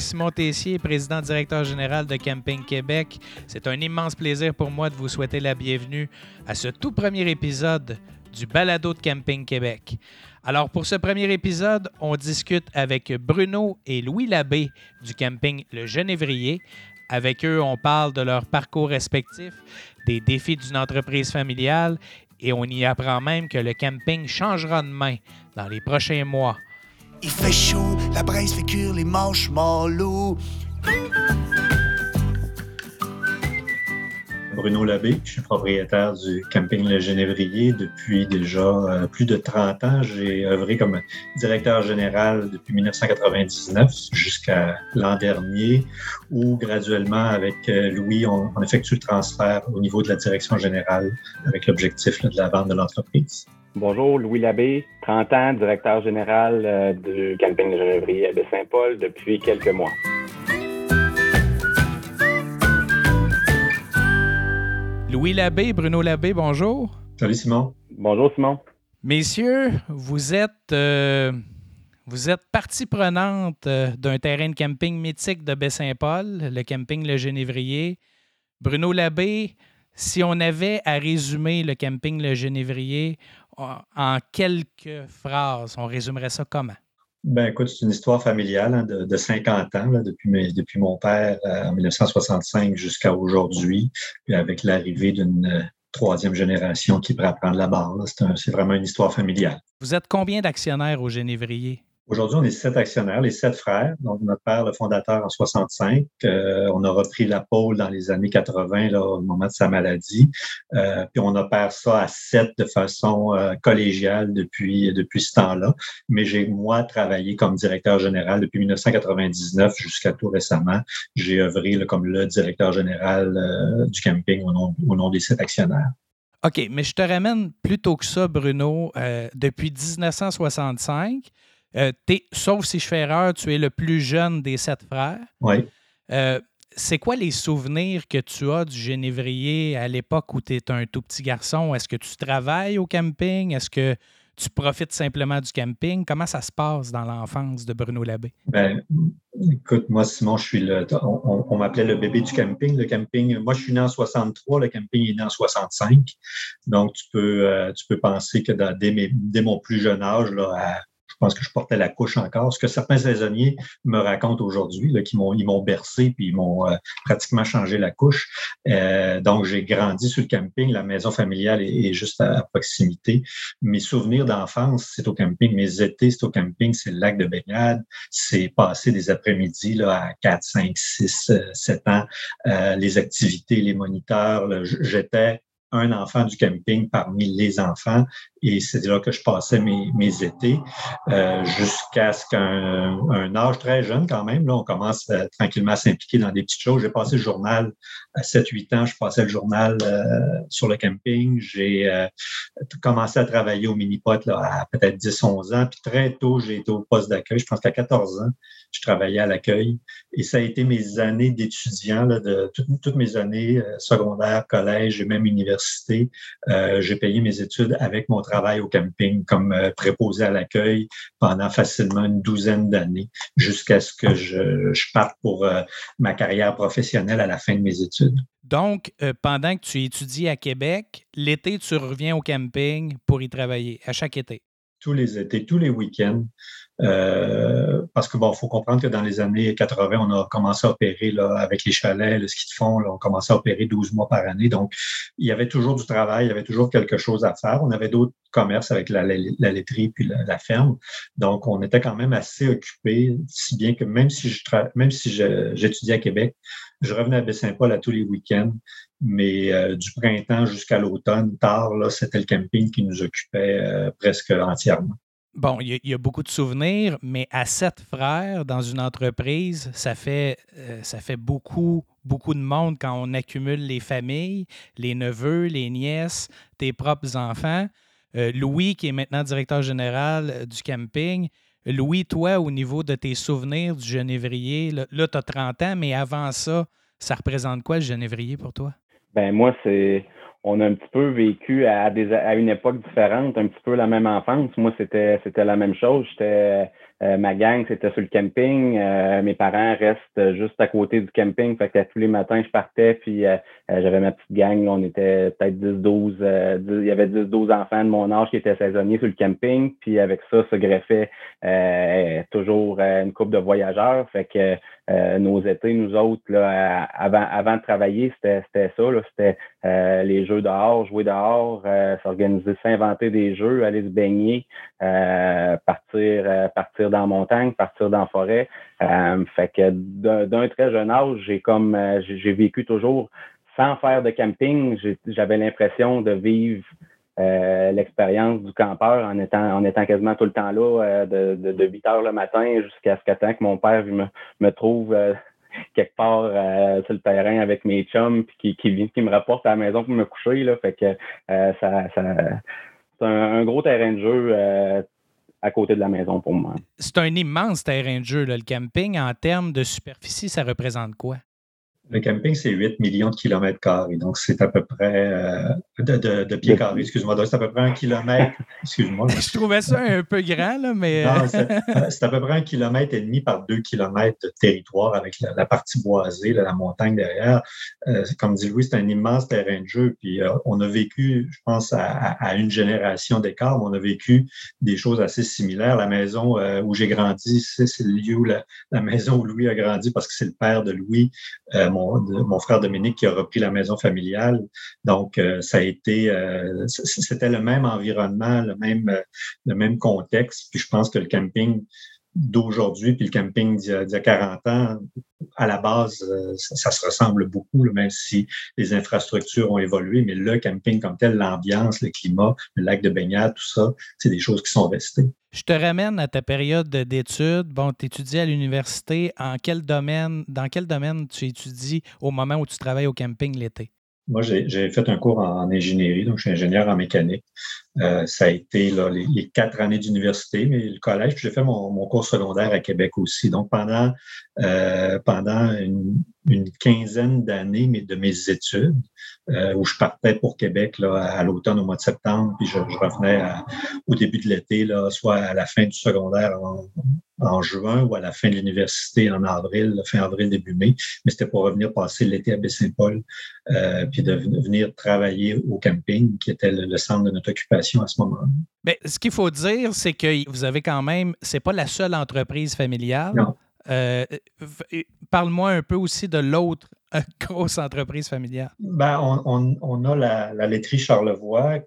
Simon Tessier, président directeur général de Camping Québec. C'est un immense plaisir pour moi de vous souhaiter la bienvenue à ce tout premier épisode du Balado de Camping Québec. Alors pour ce premier épisode, on discute avec Bruno et Louis Labbé du camping Le Genévrier. Avec eux, on parle de leur parcours respectif, des défis d'une entreprise familiale et on y apprend même que le camping changera de main dans les prochains mois. Il fait chaud, la braise fait cuire les marshmallows. Bruno Labbé, je suis propriétaire du camping Le Genévrier depuis déjà euh, plus de 30 ans. J'ai œuvré comme directeur général depuis 1999 jusqu'à l'an dernier, où graduellement avec euh, Louis, on, on, effectue le transfert au niveau de la direction générale avec l'objectif de la vente de l'entreprise. Bonjour, Louis Labbé, 30 ans, directeur général euh, du camping Le Genévrier à Saint-Paul depuis quelques mois. Louis Labbé, Bruno Labbé, bonjour. Salut Simon. Bonjour Simon. Messieurs, vous êtes, euh, vous êtes partie prenante euh, d'un terrain de camping mythique de Baie-Saint-Paul, le camping Le Genévrier. Bruno Labbé, si on avait à résumer le camping Le Genévrier en, quelques phrases, on résumerait ça comment? Ben, écoute, c'est une histoire familiale hein, de, de, 50 ans, là, depuis, mes, depuis mon père euh, en 1965 jusqu'à aujourd'hui, puis avec l'arrivée d'une euh, troisième génération qui pourra prendre la barre. C'est vraiment une histoire familiale. Vous êtes combien d'actionnaires au Génévrier? Aujourd'hui, on est sept actionnaires, les sept frères. Donc, notre père, le fondateur, en 65. Euh, on a repris la pôle dans les années 80, là, au moment de sa maladie. Euh, puis on opère ça à sept de façon euh, collégiale depuis, depuis ce temps-là. Mais j'ai, moi, travaillé comme directeur général depuis 1999 jusqu'à tout récemment. J'ai œuvré comme le directeur général du camping au nom, des sept actionnaires. OK, mais je te ramène plus tôt que ça, Bruno. Depuis 1965, euh, sauf si je fais erreur, tu es le plus jeune des sept frères. Oui. Euh, c'est quoi les souvenirs que tu as du Génévrier à l'époque où tu es un tout petit garçon? Est-ce que tu travailles au camping? Est-ce que tu profites simplement du camping? Comment ça se passe dans l'enfance de Bruno Labbé? Ben, écoute, moi, Simon, je suis le. On, on m'appelait le bébé du camping. Le camping, moi, je suis né en 63, le camping est né en 65. Donc, tu peux, euh, tu peux penser que dans, dès, mes, dès, mon plus jeune âge, là, à je pense que je portais la couche encore. Ce que certains saisonniers me racontent aujourd'hui, qui m'ont ils m'ont bercé puis ils m'ont euh, pratiquement changé la couche. Euh, donc j'ai grandi sur le camping, la maison familiale est, juste à, à, proximité. Mes souvenirs d'enfance, c'est au camping. Mes étés, c'est au camping, c'est le lac de baignade. C'est passer des après-midi là à 4, 5, 6, 7 ans. Euh, les activités, les moniteurs. J'étais un enfant du camping parmi les enfants et c'est là que je passais mes, mes étés euh, jusqu'à ce qu'un un âge très jeune quand même, là, on commence euh, tranquillement à s'impliquer dans des petites choses. J'ai passé le journal à 7-8 ans, je passais le journal euh, sur le camping. J'ai euh, commencé à travailler au mini-pot à peut-être 10-11 ans, puis très tôt, j'ai été au poste d'accueil. Je pense qu'à 14 ans, je travaillais à l'accueil et ça a été mes années d'étudiant, de toutes, toutes, mes années euh, secondaires, collège et même université. j'ai payé mes études avec mon travail au camping comme euh, préposé à l'accueil pendant facilement une douzaine d'années jusqu'à ce que je, parte pour euh, ma carrière professionnelle à la fin de mes études. Donc, euh, pendant que tu étudies à Québec, l'été, tu reviens au camping pour y travailler, à chaque été? Tous les étés, tous les week-ends. Euh, parce que bon, faut comprendre que dans les années 80, on a commencé à opérer là, avec les chalets, le ski de fond, là, on commençait à opérer 12 mois par année. Donc, il y avait toujours du travail, il y avait toujours quelque chose à faire. On avait d'autres commerces avec la, la, la laiterie puis la, la, ferme. Donc, on était quand même assez occupés, si bien que même si je même si j'étudiais à Québec, je revenais à Baie-Saint-Paul à tous les week-ends. Mais euh, du printemps jusqu'à l'automne, tard, c'était le camping qui nous occupait euh, presque entièrement. Bon, il y, a beaucoup de souvenirs, mais à sept frères dans une entreprise, ça fait, euh, ça fait beaucoup, beaucoup de monde quand on accumule les familles, les neveux, les nièces, tes propres enfants. Louis, qui est maintenant directeur général du camping. Louis, toi, au niveau de tes souvenirs du Genévrier, là, là tu as 30 ans, mais avant ça, ça représente quoi le Genévrier pour toi? Ben moi, c'est on a un petit peu vécu à, des, à une époque différente, un petit peu la même enfance. Moi, c'était c'était la même chose. J'étais ma gang, c'était sur le camping. mes parents restent juste à côté du camping. Fait que tous les matins, je partais, puis j'avais ma petite gang. on était peut-être 10, 12, il y avait 10, 12 enfants de mon âge qui étaient saisonniers sur le camping. Puis avec ça, se greffait toujours une coupe de voyageurs. Fait que nos étés, nous autres, là, avant, avant de travailler, c'était ça. C'était les jeux dehors, jouer dehors, s'organiser, s'inventer des jeux, aller se baigner, partir, partir dans la montagne, partir dans la forêt. Euh, fait que d'un très jeune âge, j'ai comme euh, j'ai vécu toujours sans faire de camping. J'avais l'impression de vivre euh, l'expérience du campeur en étant en étant quasiment tout le temps là de, de, 8 heures le matin jusqu'à ce temps que mon père me, me trouve quelque part sur le terrain avec mes chums puis qui, qui, qui me rapporte à la maison pour me coucher. Là. Fait que ça, ça c'est un, gros terrain de jeu à côté de la maison pour moi. C'est un immense terrain de jeu, le camping. En termes de superficie, ça représente quoi? Le camping, c'est 8 millions de kilomètres carrés. Donc, c'est à peu près euh, de, de, pieds carrés, excuse-moi. Donc, c'est à peu près un kilomètre. Excuse-moi. Je trouvais ça un peu grand, là, mais. Non, euh, c'est à peu près un kilomètre et demi par deux kilomètres de territoire avec la, partie boisée, la montagne derrière. Euh, comme dit Louis, c'est un immense terrain de jeu. Puis, on a vécu, je pense, à, une génération d'écart, mais on a vécu des choses assez similaires. La maison où j'ai grandi, c'est le lieu où la, maison où Louis a grandi parce que c'est le père de Louis mon, frère Dominique qui a repris la maison familiale. Donc, euh, ça a été, euh, c'était le même environnement, le même, le même contexte. Puis je pense que le camping d'aujourd'hui puis le camping d'il y, a 40 ans, à la base, euh, ça, se ressemble beaucoup, même si les infrastructures ont évolué, mais le camping comme tel, l'ambiance, le climat, le lac de baignade, tout ça, c'est des choses qui sont restées. Je te ramène à ta période d'études. Bon, tu étudies à l'université. En quel domaine, dans quel domaine tu étudies au moment où tu travailles au camping l'été? Moi, j'ai fait un cours en, ingénierie, donc je suis ingénieur en mécanique. Euh, ça a été les, quatre années d'université, mais le collège, j'ai fait mon, cours secondaire à Québec aussi. Donc, pendant, euh, pendant une, quinzaine d'années de mes études, euh, où je partais pour Québec là, à l'automne, au mois de septembre, puis je, revenais au début de l'été, soit à la fin du secondaire en, juin ou à la fin de l'université en avril, fin avril, début mai. Mais c'était pour revenir passer l'été à Baie-Saint-Paul, puis de venir travailler au camping, qui était le centre de notre occupation à ce moment-là. Mais ce qu'il faut dire, c'est que vous avez quand même, c'est pas la seule entreprise familiale. Non. Euh, parle-moi un peu aussi de l'autre euh, grosse entreprise familiale. Ben, on, a la, la, laiterie Charlevoix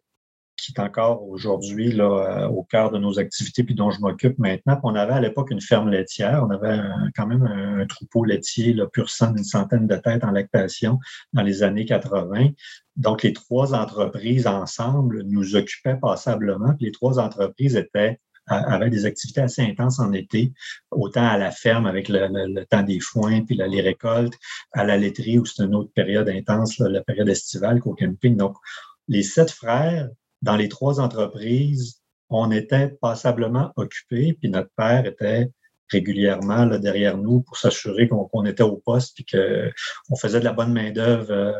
qui est encore aujourd'hui euh, au cœur de nos activités puis dont je m'occupe maintenant. on avait à l'époque une ferme laitière. On avait quand même un, troupeau laitier là, pur sang d'une centaine de têtes en lactation dans les années 80. Donc, les trois entreprises ensemble nous occupaient passablement. Les trois entreprises avaient des activités assez intenses en été, autant à la ferme avec le, temps des foins puis les récoltes, à la laiterie où c'est une autre période intense, la période estivale qu'au camping. Donc, les sept frères dans les trois entreprises, on était passablement occupés, puis notre père était régulièrement là, derrière nous pour s'assurer qu'on était au poste puis qu'on faisait de la bonne main-d'œuvre euh,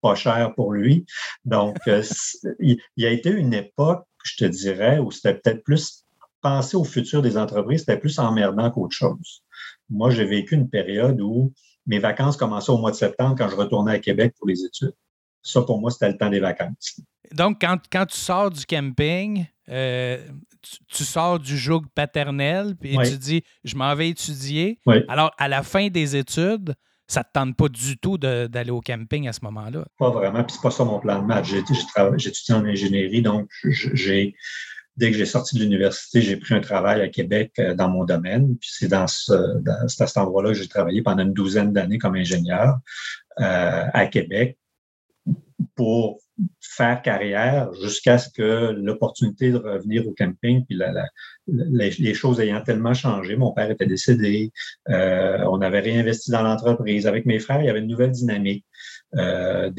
pas chère pour lui. Donc, euh, il, y a été une époque, je te dirais, où c'était peut-être plus penser au futur des entreprises, c'était plus emmerdant qu'autre chose. Moi, j'ai vécu une période où mes vacances commençaient au mois de septembre quand je retournais à Québec pour les études. Ça, pour moi, c'était le temps des vacances. Donc, quand, quand tu sors du camping, euh, tu, sors du joug paternel, puis tu dis, je m'en vais étudier. Alors, à la fin des études, ça ne te tente pas du tout d'aller au camping à ce moment-là? Pas vraiment, puis c'est pas ça mon plan de match. J'étudie en ingénierie, donc j'ai dès que j'ai sorti de l'université, j'ai pris un travail à Québec euh, dans mon domaine. Puis c'est dans, ce, dans, à cet endroit-là que j'ai travaillé pendant une douzaine d'années comme ingénieur euh, à Québec pour faire carrière jusqu'à ce que l'opportunité de revenir au camping, puis les, choses ayant tellement changé, mon père était décédé, euh, on avait réinvesti dans l'entreprise. Avec mes frères, il y avait une nouvelle dynamique. Euh,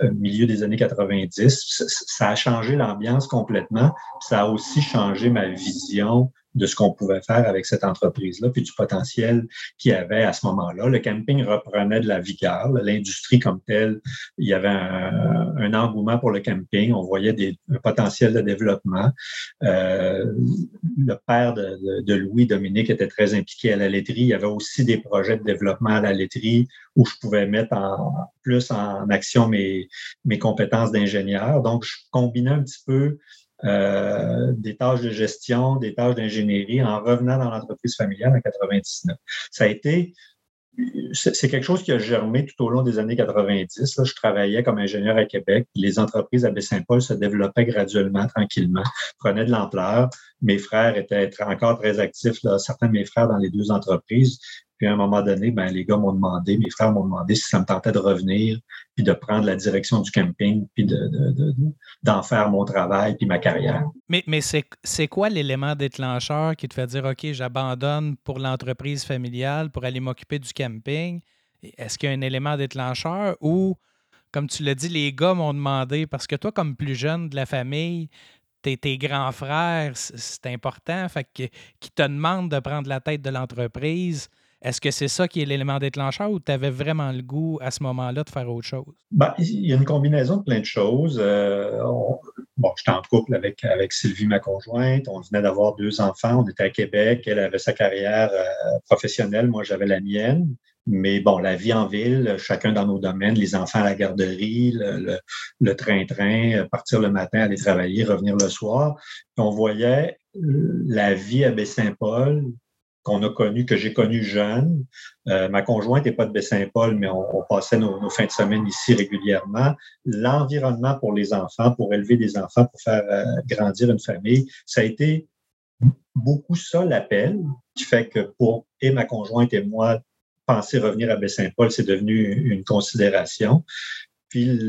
au milieu des années 90, ça a changé l'ambiance complètement. Ça a aussi changé ma vision de ce qu'on pouvait faire avec cette entreprise-là, puis du potentiel qu'il y avait à ce moment-là. Le camping reprenait de la vigueur. L'industrie comme telle, il y avait un, engouement pour le camping. On voyait des, un potentiel de développement. Euh, le père de, de, Louis Dominique était très impliqué à la laiterie. Il y avait aussi des projets de développement à la laiterie où je pouvais mettre en, plus en action mes, compétences d'ingénieur. Donc, je combinais un petit peu euh, des tâches de gestion, des tâches d'ingénierie en revenant dans l'entreprise familiale en 99. Ça a été c'est quelque chose qui a germé tout au long des années 90. Là, je travaillais comme ingénieur à Québec. Les entreprises à Baie-Saint-Paul se développaient graduellement, tranquillement, prenaient de l'ampleur. Mes frères étaient encore très actifs, certains de mes frères dans les deux entreprises. Puis à un moment donné, ben, les gars m'ont demandé, mes frères m'ont demandé si ça me tentait de revenir, puis de prendre la direction du camping, puis d'en de, faire mon travail, puis ma carrière. Mais, mais c'est quoi l'élément déclencheur qui te fait dire, OK, j'abandonne pour l'entreprise familiale pour aller m'occuper du camping? Est-ce qu'il y a un élément déclencheur ou, comme tu l'as dit, les gars m'ont demandé, parce que toi, comme plus jeune de la famille, tes, tes grands frères, c'est important, fait que, qui te demandent de prendre la tête de l'entreprise est-ce que c'est ça qui est l'élément déclencheur ou tu avais vraiment le goût à ce moment-là de faire autre chose? Ben, il y a une combinaison de plein de choses. Euh, bon, j'étais en couple avec, avec Sylvie, ma conjointe. On venait d'avoir deux enfants. On était à Québec. Elle avait sa carrière euh, professionnelle. Moi, j'avais la mienne. Mais bon, la vie en ville, chacun dans nos domaines, les enfants à la garderie, le train-train, partir le matin, aller travailler, revenir le soir. on voyait euh, la vie à Baie-Saint-Paul qu'on a connu, que j'ai connu jeune. Euh, ma conjointe n'est pas de Baie-Saint-Paul, mais on, passait nos, fins de semaine ici régulièrement. L'environnement pour les enfants, pour élever des enfants, pour faire euh, grandir une famille, ça a été beaucoup ça l'appel, qui fait que pour et ma conjointe et moi, penser revenir à Baie-Saint-Paul, c'est devenu une considération. Puis,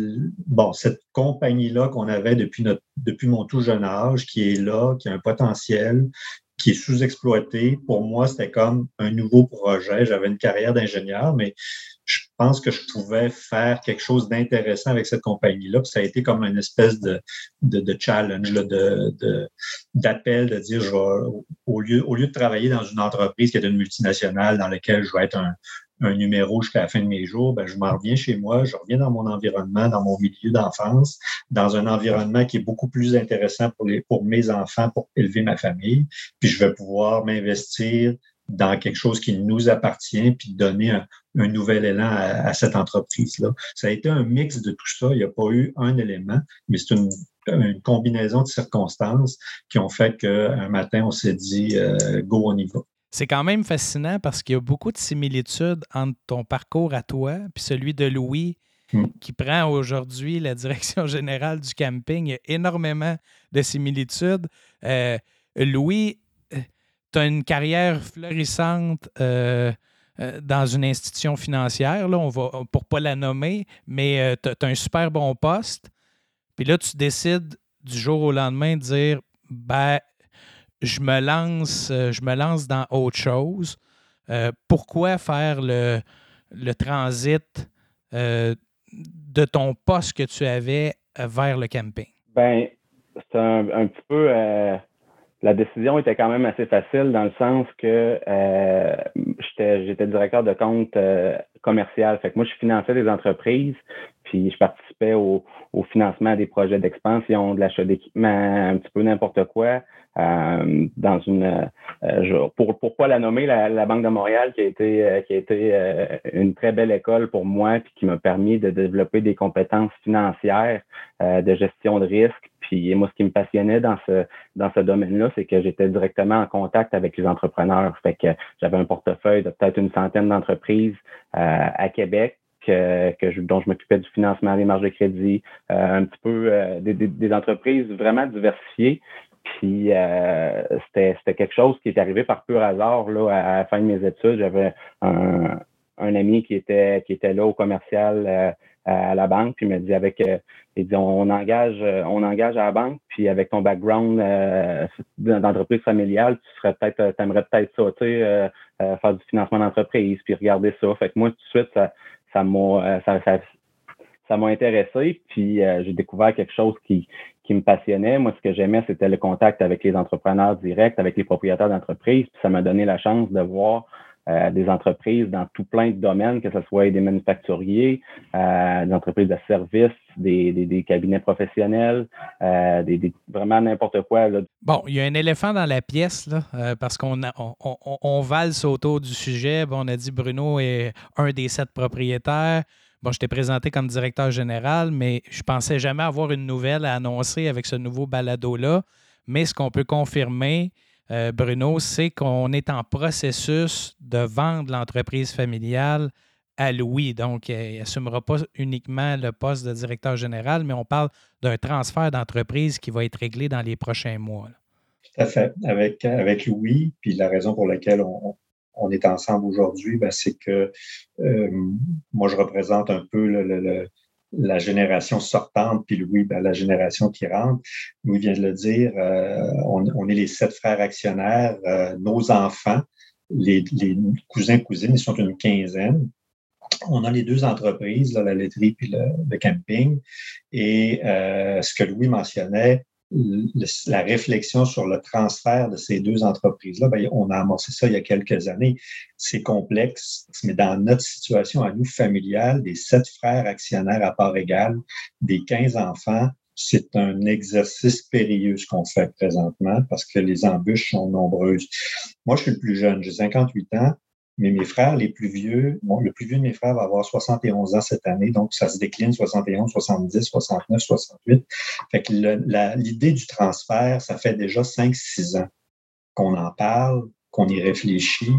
bon, cette compagnie-là qu'on avait depuis, depuis mon tout jeune âge, qui est là, qui a un potentiel, qui est sous-exploité. Pour moi, c'était comme un nouveau projet. J'avais une carrière d'ingénieur, mais je pense que je pouvais faire quelque chose d'intéressant avec cette compagnie-là. ça a été comme une espèce de, de, challenge, de, d'appel, de, dire, je au, lieu, au lieu de travailler dans une entreprise qui est une multinationale dans laquelle je vais être un, un numéro jusqu'à la fin de mes jours, ben, je m'en reviens chez moi, je reviens dans mon environnement, dans mon milieu d'enfance, dans un environnement qui est beaucoup plus intéressant pour, les, pour mes enfants, pour élever ma famille, puis je vais pouvoir m'investir dans quelque chose qui nous appartient, puis donner un, nouvel élan à, cette entreprise-là. Ça a été un mix de tout ça. Il n'y a pas eu un élément, mais c'est une, combinaison de circonstances qui ont fait qu'un matin, on s'est dit, euh, go, on y va. C'est quand même fascinant parce qu'il y a beaucoup de similitudes entre ton parcours à toi puis celui de Louis hmm. qui prend aujourd'hui la direction générale du camping. Il y a énormément de similitudes. Euh, Louis, euh, tu as une carrière florissante euh, dans une institution financière, là, on va, pour ne pas la nommer, mais tu as, un super bon poste. Puis là, tu décides du jour au lendemain de dire ben, je me lance, euh, je me lance dans autre chose. Euh, pourquoi faire le, le transit euh, de ton poste que tu avais vers le camping? Ben, c'est un, un, petit peu. la décision était quand même assez facile dans le sens que j'étais directeur de compte commercial. Fait que moi, je finançais des entreprises, puis je participais au, au financement des projets d'expansion, de l'achat d'équipements, un petit peu n'importe quoi. Euh, dans une euh, pour pour la nommer la, Banque de Montréal qui a été euh, qui a été une très belle école pour moi puis qui m'a permis de développer des compétences financières de gestion de risque puis moi ce qui me passionnait dans ce dans ce domaine-là c'est que j'étais directement en contact avec les entrepreneurs fait que j'avais un portefeuille de peut-être une centaine d'entreprises à Québec que, que dont je m'occupais du financement des marges de crédit, un petit peu des, des, entreprises vraiment diversifiées. Puis euh, c'était quelque chose qui est arrivé par pur hasard là, à, la fin de mes études. J'avais un, un, ami qui était qui était là au commercial euh, à la banque, puis il m'a dit avec euh, il dit on engage on engage à la banque, puis avec ton background d'entreprise familiale, tu serais peut-être t'aimerais peut-être ça, tu sais, faire du financement d'entreprise, puis regarder ça. Fait que moi tout de suite ça ça m'a ça, ça, ça m'a intéressé, puis j'ai découvert quelque chose qui, qui me passionnait. Moi, ce que j'aimais, c'était le contact avec les entrepreneurs directs, avec les propriétaires d'entreprises. Puis ça m'a donné la chance de voir euh, des entreprises dans tout plein de domaines, que ce soit des manufacturiers, euh, des entreprises de services, des, des, cabinets professionnels, euh, des, vraiment n'importe quoi. Bon, il y a un éléphant dans la pièce, là, parce qu'on on, on, on, valse autour du sujet. Bon, on a dit Bruno est un des sept propriétaires. Bon, je t'ai présenté comme directeur général, mais je pensais jamais avoir une nouvelle à annoncer avec ce nouveau balado-là. Mais ce qu'on peut confirmer, euh, Bruno, c'est qu'on est en processus de vendre l'entreprise familiale à Louis. Donc, euh, il n'assumera pas uniquement le poste de directeur général, mais on parle d'un transfert d'entreprise qui va être réglé dans les prochains mois. Tout à fait. Avec, avec Louis, puis la raison pour laquelle on, est ensemble aujourd'hui, ben, c'est que euh, moi, je représente un peu le, la génération sortante, puis Louis, ben, la génération qui rentre. Louis vient de le dire, euh, on, est les sept frères actionnaires, euh, nos enfants, les, cousins, cousines, ils sont une quinzaine. On a les deux entreprises, la laiterie puis le, camping. Et euh, ce que Louis mentionnait, la réflexion sur le transfert de ces deux entreprises-là, ben, on a amorcé ça il y a quelques années. C'est complexe, mais dans notre situation à nous familiale, des sept frères actionnaires à part égale, des 15 enfants, c'est un exercice périlleux ce qu'on fait présentement parce que les embûches sont nombreuses. Moi, je suis le plus jeune, j'ai 58 ans. Mais mes frères, les plus vieux, bon, le plus vieux de mes frères va avoir 71 ans cette année, donc ça se décline 71, 70, 69, 68. Fait que l'idée du transfert, ça fait déjà 5-6 ans qu'on en parle, qu'on y réfléchit,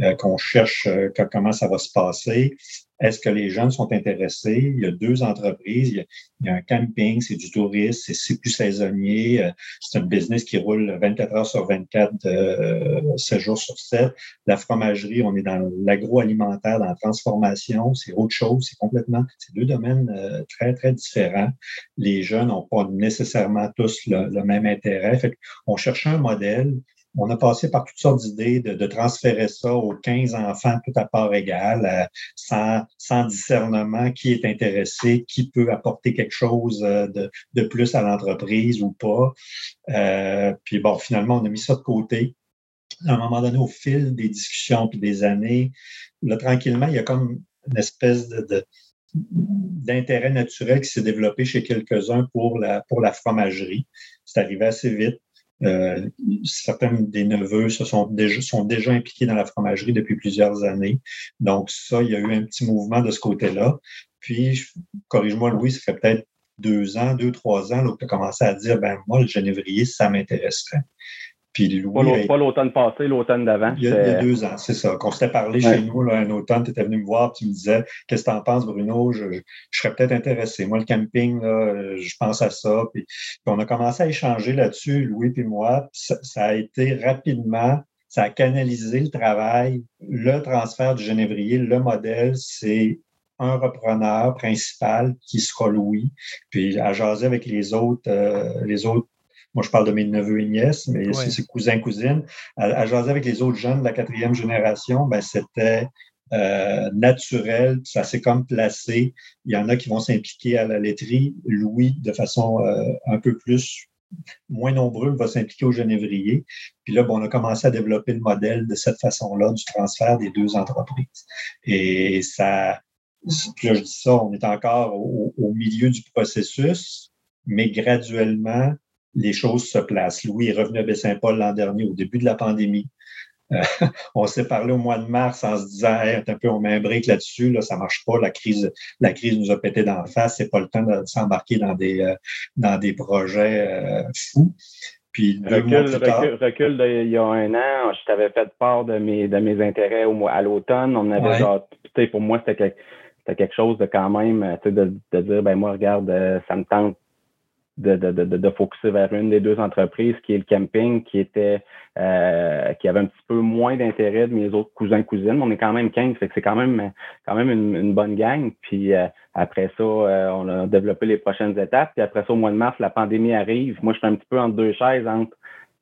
euh, qu'on cherche euh, comment ça va se passer. Est-ce que les jeunes sont intéressés? Il y a deux entreprises. Il y a, un camping, c'est du tourisme, c'est plus saisonnier. Euh, c'est un business qui roule 24 heures sur 24, euh, 7 jours sur 7. La fromagerie, on est dans l'agroalimentaire, dans la transformation. C'est autre chose. C'est complètement, c'est deux domaines euh, très, très différents. Les jeunes n'ont pas nécessairement tous le, même intérêt. Fait on cherchait un modèle on a passé par toutes sortes d'idées de, transférer ça aux 15 enfants tout à part égal, euh, sans, discernement, qui est intéressé, qui peut apporter quelque chose euh, de, plus à l'entreprise ou pas. Euh, puis bon, finalement, on a mis ça de côté. À un moment donné, au fil des discussions puis des années, là, tranquillement, il y a comme une espèce d'intérêt naturel qui s'est développé chez quelques-uns pour la, pour la fromagerie. C'est arrivé assez vite. Euh, certains des neveux se sont déjà, sont déjà impliqués dans la fromagerie depuis plusieurs années. Donc, ça, il y a eu un petit mouvement de ce côté-là. Puis, corrige-moi, Louis, ça fait peut-être deux ans, deux, trois ans, là, tu as commencé à dire, ben moi, le genévrier, ça m'intéresserait. Puis Louis, pas l'automne passé, l'automne d'avant. Il, y a deux ans, c'est ça. Qu'on s'était parlé chez nous là, un automne, tu étais venu me voir, tu me disais Qu'est-ce que tu en penses, Bruno? Je, serais peut-être intéressé. Moi, le camping, là, je pense à ça. Puis, on a commencé à échanger là-dessus, Louis et moi. Ça, ça, a été rapidement, ça a canalisé le travail, le transfert du genévrier, le modèle, c'est un repreneur principal qui sera Louis, puis à jaser avec les autres, euh, les autres moi, je parle de mes neveux et nièces, mais si c'est cousins, cousines. À, à, jaser avec les autres jeunes de la quatrième génération, ben, c'était euh, naturel, ça s'est comme placé. Il y en a qui vont s'impliquer à la laiterie. Louis, de façon euh, un peu plus moins nombreux, va s'impliquer au genévrier. Puis là, bon, on a commencé à développer le modèle de cette façon-là, du transfert des deux entreprises. Et ça, puis là, je dis ça, on est encore au, au milieu du processus, mais graduellement, les choses se placent. Louis est revenu à Baie-Saint-Paul l'an dernier, au début de la pandémie. Euh, on s'est parlé au mois de mars en se disant hey, un peu, on met un break là-dessus, là, ça marche pas, la crise, la crise nous a pété d'en face, c'est pas le temps de s'embarquer dans des, euh, dans des projets euh, fous. Puis deux recul, mois plus tard, recul, il y a un an, je t'avais fait part de mes, de mes intérêts au, à l'automne. On avait genre, pour moi, c'était quelque, chose de quand même, de, de dire, ben moi, regarde, ça me tente de, de, de, de focuser vers une des deux entreprises, qui est le camping, qui était euh, qui avait un petit peu moins d'intérêt de mes autres cousins cousines. On est quand même 15, fait que c'est quand même quand même une, bonne gang. Puis euh, après ça, euh, on a développé les prochaines étapes. Puis après ça, au mois de mars, la pandémie arrive. Moi, je suis un petit peu entre deux chaises entre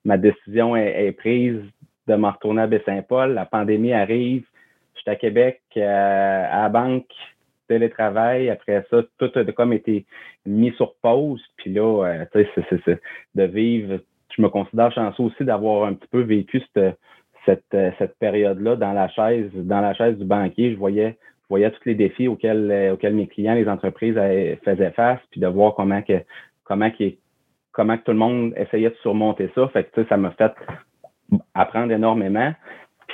ma décision est, prise de me retourner à Baie-Saint-Paul. La pandémie arrive. Je suis à Québec à la banque télétravail. Après ça, tout a comme été mis sur pause. Puis là, euh, tu sais, c'est de vivre. Je me considère chanceux aussi d'avoir un petit peu vécu cette, euh, cette période-là dans la chaise, dans la chaise du banquier. Je voyais, je voyais tous les défis auxquels, euh, auxquels mes clients, les entreprises faisaient face, puis de voir comment que comment que, comment que tout le monde essayait de surmonter ça. Fait que ça m'a fait apprendre énormément.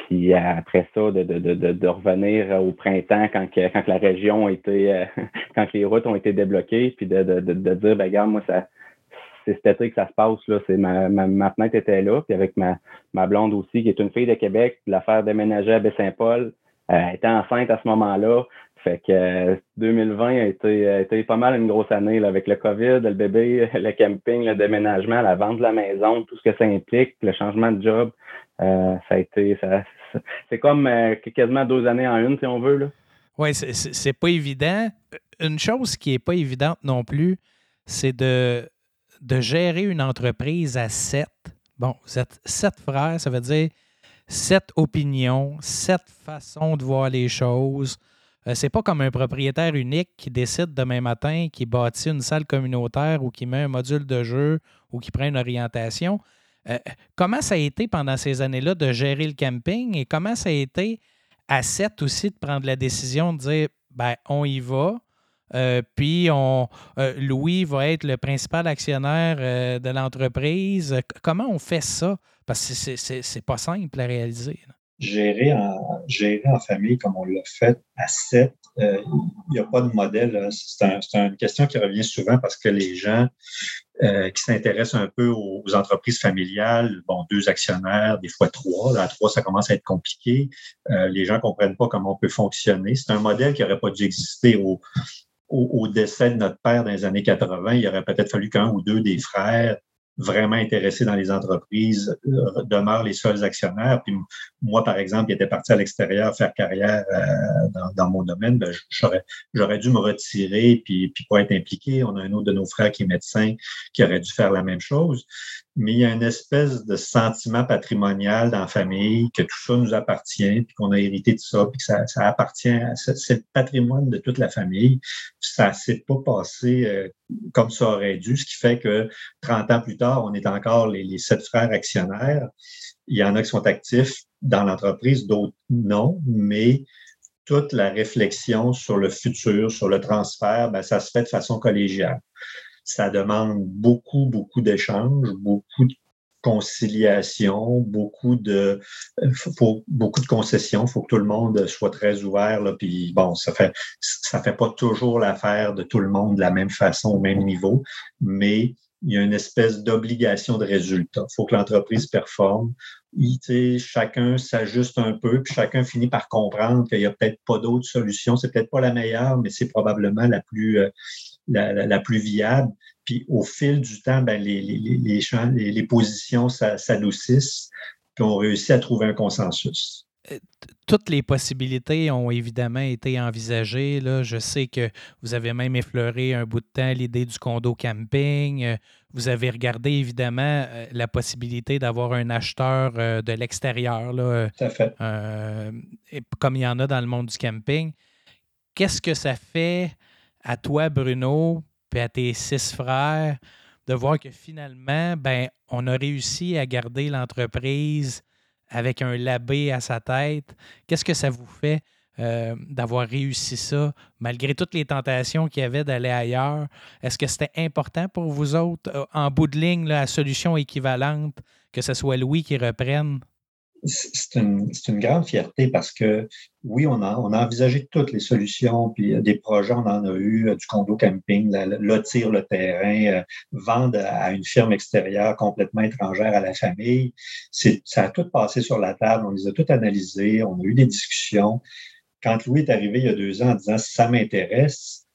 Puis après ça, de, de, de, de revenir au printemps quand, quand la région a été, euh, quand les routes ont été débloquées, puis de, dire, ben regarde, moi, ça, c'est cet été que ça se passe. Là. C'est ma, ma, ma, fenêtre était là, puis avec ma, ma blonde aussi, qui est une fille de Québec, l'affaire déménager à Baie-Saint-Paul. Elle était enceinte à ce moment-là. Fait que 2020 a été, a été, pas mal une grosse année avec le COVID, le bébé, le camping, le déménagement, la vente de la maison, tout ce que ça implique, le changement de job. Euh, ça a été, c'est comme euh, quasiment deux années en une, si on veut. Oui, c'est pas évident. Une chose qui n'est pas évidente non plus, c'est de, de gérer une entreprise à sept. Bon, vous êtes sept frères, ça veut dire sept opinions, sept façons de voir les choses. Euh, c'est pas comme un propriétaire unique qui décide demain matin, qui bâtit une salle communautaire ou qui met un module de jeu ou qui prend une orientation. Euh, comment ça a été pendant ces années-là de gérer le camping et comment ça a été à 7 aussi de prendre la décision de dire ben, on y va. Euh, puis on, Louis va être le principal actionnaire de l'entreprise. Comment on fait ça? Parce que c'est pas simple à réaliser gérer en, gérer en famille comme on l'a fait à sept, euh, il n'y a pas de modèle. C'est une question qui revient souvent parce que les gens euh, qui s'intéressent un peu aux, entreprises familiales, bon, deux actionnaires, des fois trois. À trois, ça commence à être compliqué. Euh, les gens ne comprennent pas comment on peut fonctionner. C'est un modèle qui n'aurait pas dû exister au, au, décès de notre père dans les années 80. Il aurait peut-être fallu qu'un ou deux des frères vraiment intéressés dans les entreprises euh, demeurent les seuls actionnaires. Puis moi, par exemple, qui était parti à l'extérieur faire carrière euh, dans, mon domaine, ben, j'aurais, j'aurais dû me retirer puis, puis pas être impliqué. On a un autre de nos frères qui est médecin qui aurait dû faire la même chose mais il y a une espèce de sentiment patrimonial dans la famille que tout ça nous appartient, puis qu'on a hérité de ça, puis que ça, ça appartient, c'est le patrimoine de toute la famille. Ça s'est pas passé euh, comme ça aurait dû, ce qui fait que 30 ans plus tard, on est encore les, les sept frères actionnaires. Il y en a qui sont actifs dans l'entreprise, d'autres non, mais toute la réflexion sur le futur, sur le transfert, ben, ça se fait de façon collégiale ça demande beaucoup, beaucoup d'échanges, beaucoup de conciliation, beaucoup de faut, beaucoup de concessions. Il faut que tout le monde soit très ouvert. Là, puis bon, ça fait ça fait pas toujours l'affaire de tout le monde de la même façon, au même niveau, mais il y a une espèce d'obligation de résultat. Il faut que l'entreprise performe. Chacun s'ajuste un peu, puis chacun finit par comprendre qu'il n'y a peut-être pas d'autre solution. C'est peut-être pas la meilleure, mais c'est probablement la plus, euh, la, plus viable. Puis au fil du temps, ben, les, les, les, les, positions s'adoucissent, puis on réussit à trouver un consensus. Euh, toutes les possibilités ont évidemment été envisagées. Là. Je sais que vous avez même effleuré un bout de temps l'idée du condo camping. Euh, vous avez regardé évidemment euh, la possibilité d'avoir un acheteur de l'extérieur. Tout à fait. comme il y en a dans le monde du camping. Qu'est-ce que ça fait à toi, Bruno, puis à tes six frères, de voir que finalement, ben, on a réussi à garder l'entreprise avec un labé à sa tête. Qu'est-ce que ça vous fait euh, d'avoir réussi ça, malgré toutes les tentations qu'il y avait d'aller ailleurs? Est-ce que c'était important pour vous autres, euh, en bout de ligne, la solution équivalente, que ce soit Louis qui reprenne? C'est une, grande fierté parce que oui, on a, envisagé toutes les solutions, puis euh, des projets, on en a eu, euh, du condo camping, lotir le terrain, euh, vendre à une firme extérieure complètement étrangère à la famille. Ça a tout passé sur la table, on les a toutes analysés, on a eu des discussions. Quand Louis est arrivé il y a deux ans en disant ça m'intéresse,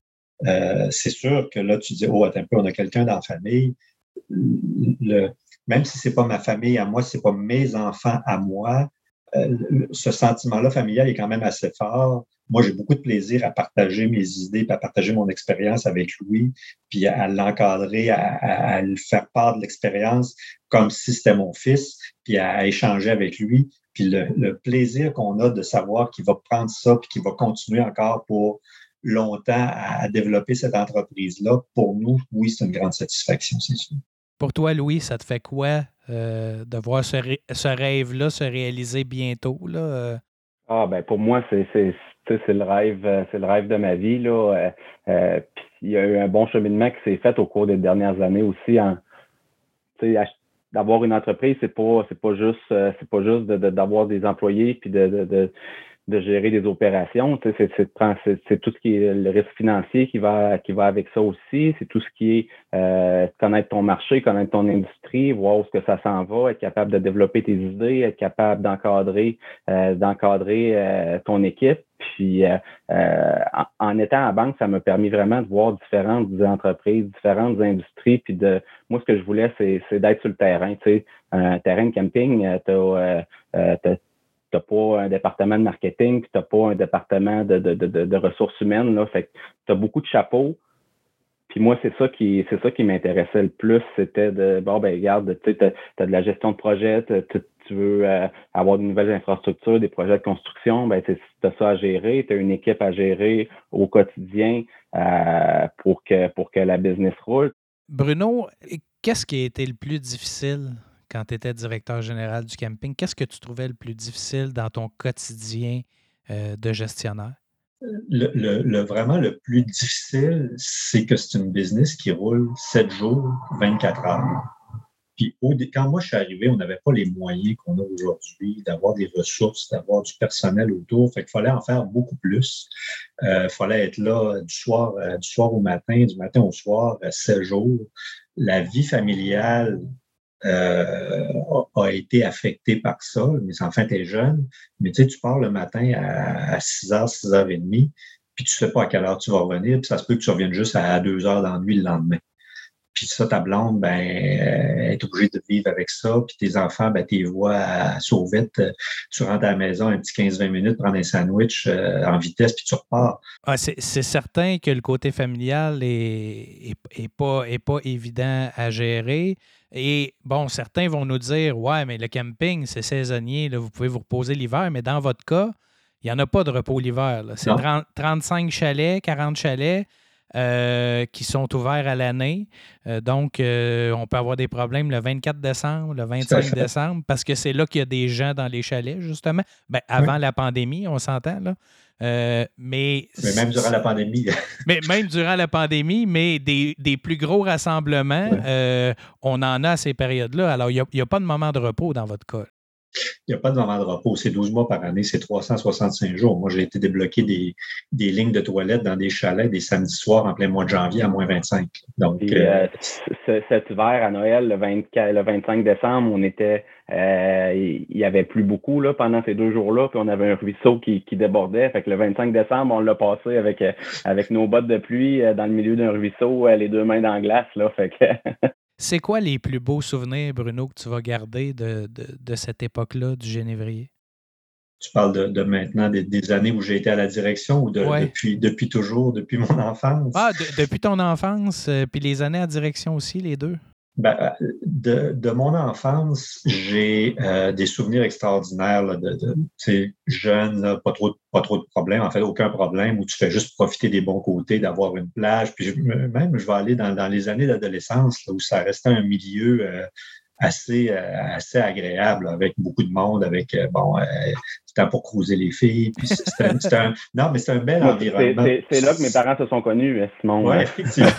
c'est sûr que là, tu dis, oh, attends un peu, on a quelqu'un dans la famille. Le, même si c'est pas ma famille à moi, c'est pas mes enfants à moi, euh, ce sentiment-là familial est quand même assez fort. Moi, j'ai beaucoup de plaisir à partager mes idées, à partager mon expérience avec Louis, puis à, l'encadrer, à, le faire part de l'expérience comme si c'était mon fils, puis à, échanger avec lui. Puis le, plaisir qu'on a de savoir qu'il va prendre ça, puis qu'il va continuer encore pour longtemps à, développer cette entreprise-là, pour nous, oui, c'est une grande satisfaction, c'est sûr. Pour toi, Louis, ça te fait quoi euh, de voir ce, rêve-là se réaliser bientôt? Là? Euh? Ah ben pour moi, c'est le rêve, euh, c'est le rêve de ma vie. Là. il y a eu un bon cheminement qui s'est fait au cours des dernières années aussi en d'avoir une entreprise, c'est pas pas juste c'est pas juste d'avoir des employés puis de gérer des opérations. C'est tout ce qui est le risque financier qui va, qui va avec ça aussi. C'est tout ce qui est euh, connaître ton marché, connaître ton industrie, voir où ce que ça s'en va, être capable de développer tes idées, être capable d'encadrer euh, d'encadrer euh, ton équipe. Puis en, étant à banque, ça m'a permis vraiment de voir différentes entreprises, différentes industries. Puis de moi, ce que je voulais, c'est d'être sur le terrain. Tu sais, un terrain de camping, tu as tu n'as pas un département de marketing, tu n'as pas un département de, de, de, ressources humaines. Là. Fait tu as beaucoup de chapeaux. Puis moi, c'est ça qui c'est ça qui m'intéressait le plus. C'était de bon ben regarde, tu as, de la gestion de projet, tu veux euh, avoir de nouvelles infrastructures, des projets de construction, ben tu as ça à gérer, tu as une équipe à gérer au quotidien euh, pour que pour que la business roule. Bruno, qu'est-ce qui a été le plus difficile? Quand tu étais directeur général du camping, qu'est-ce que tu trouvais le plus difficile dans ton quotidien euh, de gestionnaire? Le, vraiment le plus difficile, c'est que c'est une business qui roule 7 jours, 24 heures. Puis quand moi je suis arrivé, on n'avait pas les moyens qu'on a aujourd'hui d'avoir des ressources, d'avoir du personnel autour. Fait qu'il fallait en faire beaucoup plus. Il euh, fallait être là du soir, euh, du soir au matin, du matin au soir, 7 jours. La vie familiale euh, a, été affecté par ça. Mes enfants étaient jeunes, mais tu sais, tu pars le matin à, 6h, 6h30, puis tu sais pas à quelle heure tu vas revenir, puis ça se peut que tu reviennes juste à 2 h dans la nuit le lendemain. Puis ça, ta blonde, ben, elle est obligée de vivre avec ça. Puis tes enfants, ben, tes voix à Sauvette, tu rentres à la maison un petit 15-20 minutes, prendre un sandwich euh, en vitesse, puis tu repars. Ah, c'est certain que le côté familial est, est, pas, est pas évident à gérer. Et bon, certains vont nous dire Ouais, mais le camping, c'est saisonnier, là, vous pouvez vous reposer l'hiver, mais dans votre cas, il n'y en a pas de repos l'hiver. C'est 35 chalets, 40 chalets. Euh, qui sont ouverts à l'année. Euh, donc, euh, on peut avoir des problèmes le 24 décembre, le 25 décembre, parce que c'est là qu'il y a des gens dans les chalets, justement. Ben, avant la pandémie, on s'entend, là. mais, mais, même durant la pandémie. mais même durant la pandémie, mais des, plus gros rassemblements, on en a à ces périodes-là. Alors, il n'y a, pas de moment de repos dans votre cas. Il n'y a pas de moment de repos. C'est 12 mois par année, c'est 365 jours. Moi, j'ai été débloqué des, lignes de toilettes dans des chalets des samedis soirs en plein mois de janvier à moins 25. Donc, euh, euh, cet hiver à Noël, le, 25 décembre, on était, euh, il n'y avait plus beaucoup là, pendant ces deux jours-là, puis on avait un ruisseau qui, débordait. Fait que le 25 décembre, on l'a passé avec, avec nos bottes de pluie dans le milieu d'un ruisseau, les deux mains dans la glace. Là, fait que C'est quoi les plus beaux souvenirs, Bruno, que tu vas garder de, cette époque-là du Génévrier? Tu parles de, maintenant des, années où j'ai été à la direction ou depuis, depuis toujours, depuis mon enfance? Ah, depuis ton enfance, euh, puis les années à direction aussi, les deux? Ben, de, de, mon enfance, j'ai euh, des souvenirs extraordinaires là, de, de jeune, pas trop, pas trop de problèmes, en fait, aucun problème, où tu fais juste profiter des bons côtés, d'avoir une plage. Puis même, je vais aller dans, dans les années d'adolescence, où ça restait un milieu euh, assez, euh, assez agréable, avec beaucoup de monde, avec, bon, c'était pour cruiser les filles. Puis c'était un, non, mais c'est un bel environnement. C'est là que mes parents se sont connus, euh, Simon. Oui, effectivement.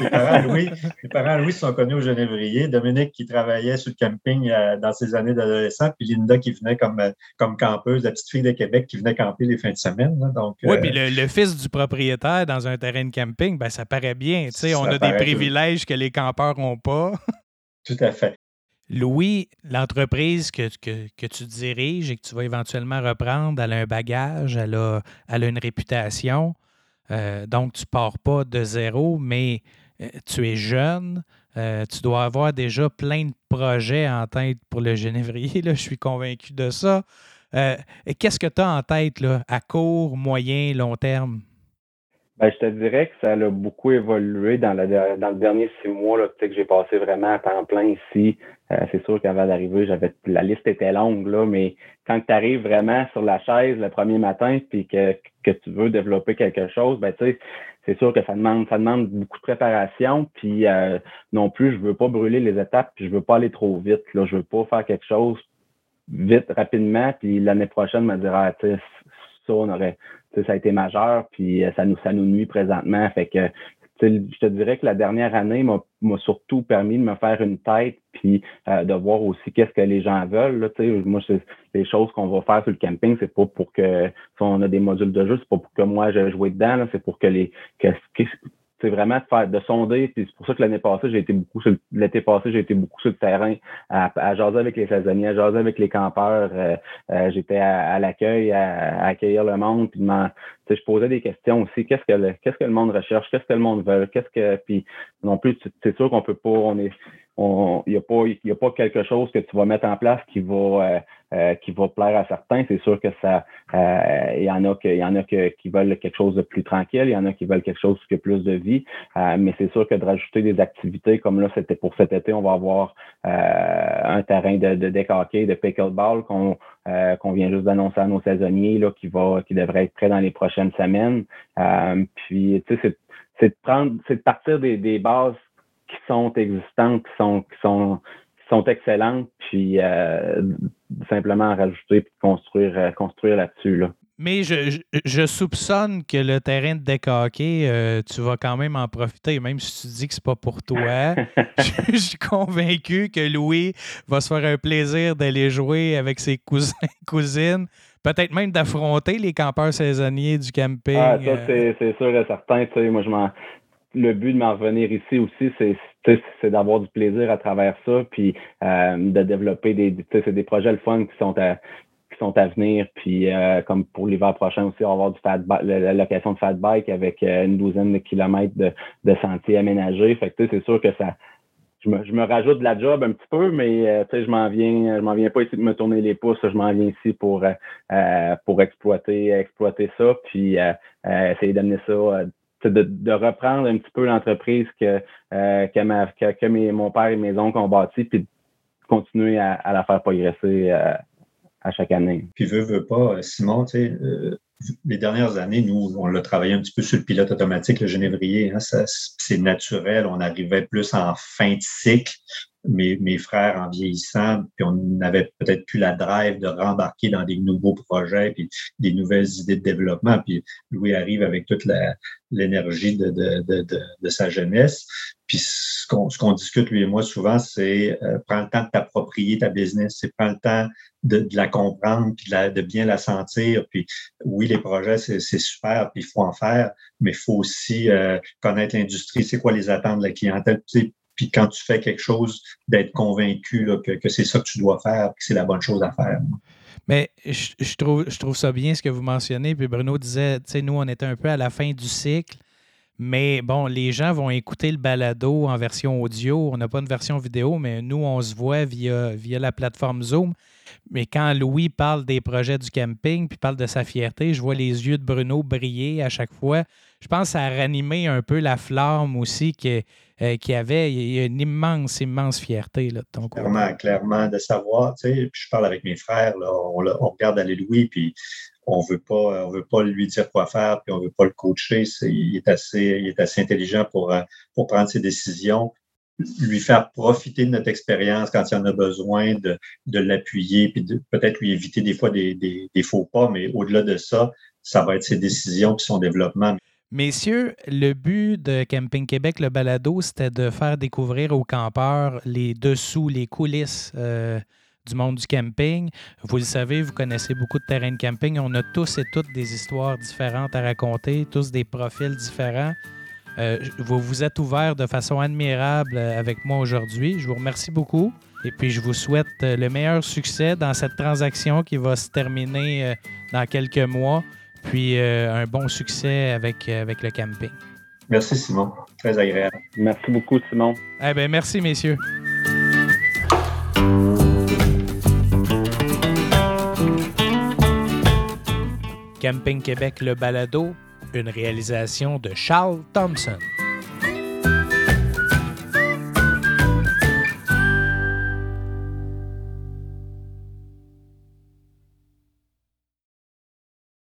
mes, parents Louis, mes parents Louis se sont connus au Genévrier. Dominique qui travaillait sur le camping euh, dans ses années d'adolescent, puis Linda qui venait comme, euh, comme campeuse, la petite fille de Québec qui venait camper les fins de semaine. donc, oui, puis le, fils du propriétaire dans un terrain de camping, ben, ça paraît bien. on a des privilèges que les campeurs n'ont pas. Tout à fait. Louis, l'entreprise que, tu diriges et que tu vas éventuellement reprendre, elle a un bagage, elle a, une réputation. Euh, donc, tu pars pas de zéro, mais euh, tu es jeune. Euh, tu dois avoir déjà plein de projets en tête pour le Genévrier. Là, je suis convaincu de ça. Qu'est-ce que tu as en tête à court, moyen, long terme? Ben, je te dirais que ça a beaucoup évolué dans, le, dans le dernier six mois là, que j'ai passé vraiment à temps plein ici. Euh, c'est sûr qu'avant d'arriver, j'avais la liste était longue, là, mais quand tu arrives vraiment sur la chaise le premier matin puis que, que tu veux développer quelque chose, ben tu sais, c'est sûr que ça demande, ça demande beaucoup de préparation. Puis euh, non plus, je veux pas brûler les étapes, puis je veux pas aller trop vite. Là. Je veux pas faire quelque chose vite, rapidement, puis l'année prochaine me dire ah, ça, on aurait, ça a été majeur, puis euh, ça nous, ça nous nuit présentement. Fait que je te dirais que la dernière année m'a surtout permis de me faire une tête puis euh, de voir aussi qu'est-ce que les gens veulent. Là, moi, les choses qu'on va faire sur le camping, c'est pas pour que si on a des modules de jeu, c'est pas pour que moi je joue dedans, c'est pour que les que, c'est vraiment de faire de sonder. Puis c'est pour ça que l'année passée, j'ai été beaucoup l'été passé, j'ai été beaucoup sur le terrain à, à jaser avec les saisonniers, à jaser avec les campeurs. Euh, euh, j'étais à, l'accueil, à, accueillir le monde. Puis je posais des questions aussi. Qu'est-ce que le qu'est-ce que le monde recherche? Qu'est-ce que le monde veut? Qu'est-ce que. Puis non plus, c'est sûr qu'on peut pas, on est il n'y a, pas, y a pas quelque chose que tu vas mettre en place qui va, euh, euh, qui va plaire à certains. C'est sûr que ça, euh, il y en a, que, y en a que, qui veulent quelque chose de plus tranquille, il y en a qui veulent quelque chose qui a plus de vie. mais c'est sûr que de rajouter des activités comme là, c'était pour cet été, on va avoir un terrain de, de de pickleball qu'on qu'on vient juste d'annoncer à nos saisonniers là, qui va, qui devrait être prêt dans les prochaines semaines. puis, tu sais, c'est de prendre, c'est de partir des, des bases qui sont existantes, qui sont, qui sont, qui sont excellentes, puis euh, simplement rajouter puis construire, euh, construire là-dessus. Là. Mais je, je, soupçonne que le terrain de deck euh, tu vas quand même en profiter, même si tu dis que c'est pas pour toi. je, suis convaincu que Louis va se faire un plaisir d'aller jouer avec ses cousins cousines. Peut-être même d'affronter les campeurs saisonniers du camping. Ah, ça, c'est sûr et certain. Moi, je m'en le but de m'en revenir ici aussi, c'est d'avoir du plaisir à travers ça, puis euh, de développer des, c'est des projets le fun qui sont à qui sont à venir, puis euh, comme pour l'hiver prochain aussi, on va avoir du fat la location de fat bike avec euh, une douzaine de kilomètres de, de sentiers aménagés. Fait que c'est sûr que ça, je me, je me, rajoute de la job un petit peu, mais je m'en viens, je m'en viens pas ici de me tourner les pouces, je m'en viens ici pour pour exploiter exploiter ça, puis essayer d'amener ça de, reprendre un petit peu l'entreprise que, euh, que, mon père et mes oncles ont bâti, puis de continuer à, la faire progresser euh, à chaque année. Puis veut, veut pas, Simon, tu sais, euh, les dernières années, nous, on l'a travaillé un petit peu sur le pilote automatique, le genévrier. Hein, c'est naturel. On arrivait plus en fin de cycle mes, mes frères en vieillissant, puis on n'avait peut-être plus la drive de rembarquer dans des nouveaux projets, puis des nouvelles idées de développement. Puis Louis arrive avec toute l'énergie de, de, de, de, sa jeunesse. Puis ce qu'on discute, lui et moi, souvent, c'est euh, prends le temps de t'approprier ta business, c'est prends le temps de, la comprendre, puis de, de, bien la sentir. Puis oui, les projets, c'est super, puis il faut en faire, mais il faut aussi euh, connaître l'industrie, c'est quoi les attentes de la clientèle. Puis quand tu fais quelque chose, d'être convaincu que, c'est ça que tu dois faire, que c'est la bonne chose à faire. Mais je, trouve, ça bien ce que vous mentionnez. Puis Bruno disait, tu sais, nous, on était un peu à la fin du cycle. Mais bon, les gens vont écouter le balado en version audio. On n'a pas une version vidéo, mais nous, on se voit via, via la plateforme Zoom. Mais quand Louis parle des projets du camping, puis parle de sa fierté, je vois les yeux de Bruno briller à chaque fois. Je pense que ça a ranimé un peu la flamme aussi qu'il euh, avait. Il y a une immense, immense fierté là, de ton. Clairement, clairement, de savoir. Tu sais, puis je parle avec mes frères, là, on, on regarde aller Louis, puis on veut pas, on veut pas lui dire quoi faire, puis on veut pas le coacher. il est assez, il est assez intelligent pour, euh, pour prendre ses décisions lui faire profiter de notre expérience quand il en a besoin, de, de l'appuyer, puis peut-être lui éviter des fois des, des, faux pas, mais au-delà de ça, ça va être ses décisions puis son développement. Messieurs, le but de Camping Québec, le balado, c'était de faire découvrir aux campeurs les dessous, les coulisses euh, du monde du camping. Vous le savez, vous connaissez beaucoup de terrains de camping. On a tous et toutes des histoires différentes à raconter, tous des profils différents. Euh, vous vous êtes ouvert de façon admirable euh, avec moi aujourd'hui. Je vous remercie beaucoup. Et puis, je vous souhaite le meilleur succès dans cette transaction qui va se terminer dans quelques mois. Puis, un bon succès avec, avec le camping. Merci, Simon. Très agréable. Merci beaucoup, Simon. Eh bien, merci, messieurs. Camping Québec, le balado une réalisation de Charles Thompson.